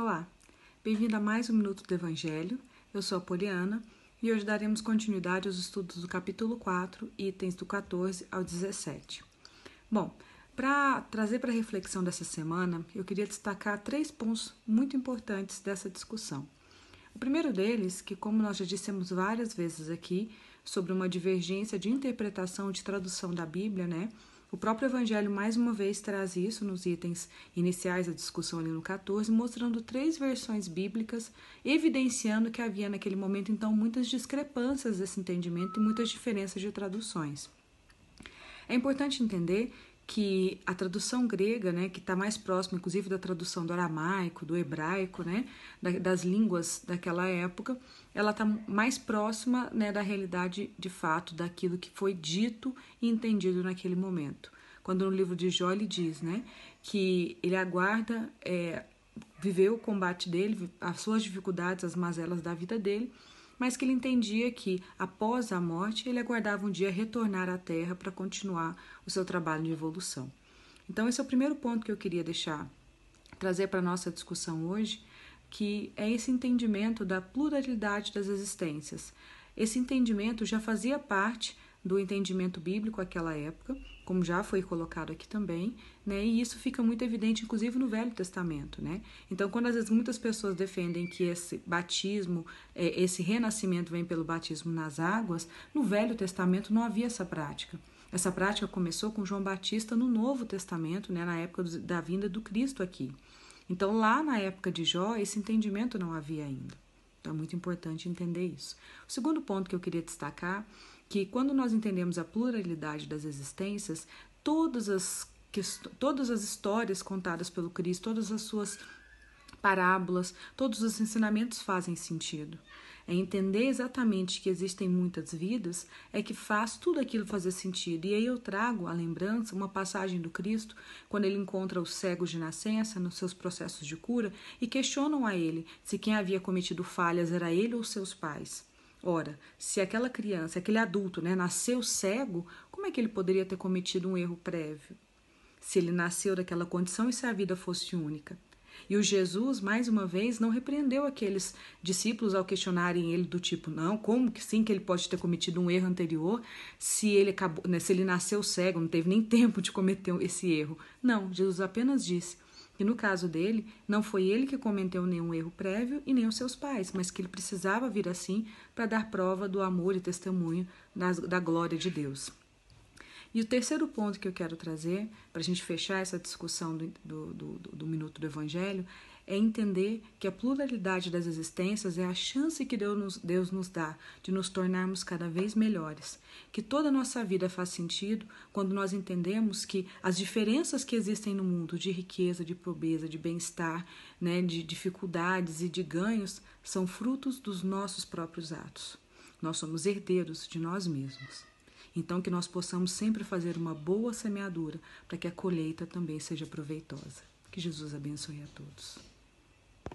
Olá, bem-vindo a mais um Minuto do Evangelho. Eu sou a Poliana e hoje daremos continuidade aos estudos do capítulo 4, itens do 14 ao 17. Bom, para trazer para a reflexão dessa semana, eu queria destacar três pontos muito importantes dessa discussão. O primeiro deles, que como nós já dissemos várias vezes aqui, sobre uma divergência de interpretação de tradução da Bíblia, né? O próprio Evangelho, mais uma vez, traz isso nos itens iniciais da discussão ali no 14, mostrando três versões bíblicas, evidenciando que havia naquele momento, então, muitas discrepâncias desse entendimento e muitas diferenças de traduções. É importante entender que a tradução grega, né, que está mais próxima, inclusive, da tradução do aramaico, do hebraico, né, das línguas daquela época, ela está mais próxima né, da realidade de fato, daquilo que foi dito e entendido naquele momento. Quando no livro de Jó ele diz né, que ele aguarda é, viver o combate dele, as suas dificuldades, as mazelas da vida dele, mas que ele entendia que, após a morte, ele aguardava um dia retornar à Terra para continuar o seu trabalho de evolução. Então, esse é o primeiro ponto que eu queria deixar, trazer para a nossa discussão hoje, que é esse entendimento da pluralidade das existências. Esse entendimento já fazia parte do entendimento bíblico àquela época, como já foi colocado aqui também, né? E isso fica muito evidente, inclusive, no Velho Testamento, né? Então, quando às vezes muitas pessoas defendem que esse batismo, é, esse renascimento vem pelo batismo nas águas, no Velho Testamento não havia essa prática. Essa prática começou com João Batista no Novo Testamento, né? Na época da vinda do Cristo aqui. Então, lá na época de Jó, esse entendimento não havia ainda. Então, é muito importante entender isso. O segundo ponto que eu queria destacar que quando nós entendemos a pluralidade das existências, todas as, todas as histórias contadas pelo Cristo, todas as suas parábolas, todos os ensinamentos fazem sentido. É entender exatamente que existem muitas vidas é que faz tudo aquilo fazer sentido. E aí eu trago a lembrança, uma passagem do Cristo, quando ele encontra os cegos de nascença nos seus processos de cura e questionam a ele se quem havia cometido falhas era ele ou seus pais. Ora, se aquela criança, aquele adulto, né, nasceu cego, como é que ele poderia ter cometido um erro prévio? Se ele nasceu daquela condição e se a vida fosse única. E o Jesus, mais uma vez, não repreendeu aqueles discípulos ao questionarem ele do tipo, não, como que sim que ele pode ter cometido um erro anterior se ele acabou, né, se ele nasceu cego, não teve nem tempo de cometer esse erro. Não, Jesus apenas disse: que no caso dele, não foi ele que cometeu nenhum erro prévio e nem os seus pais, mas que ele precisava vir assim para dar prova do amor e testemunho das, da glória de Deus. E o terceiro ponto que eu quero trazer, para a gente fechar essa discussão do, do, do, do minuto do Evangelho, é entender que a pluralidade das existências é a chance que Deus nos, Deus nos dá de nos tornarmos cada vez melhores. Que toda a nossa vida faz sentido quando nós entendemos que as diferenças que existem no mundo de riqueza, de pobreza, de bem-estar, né, de dificuldades e de ganhos são frutos dos nossos próprios atos. Nós somos herdeiros de nós mesmos. Então, que nós possamos sempre fazer uma boa semeadura para que a colheita também seja proveitosa. Que Jesus abençoe a todos.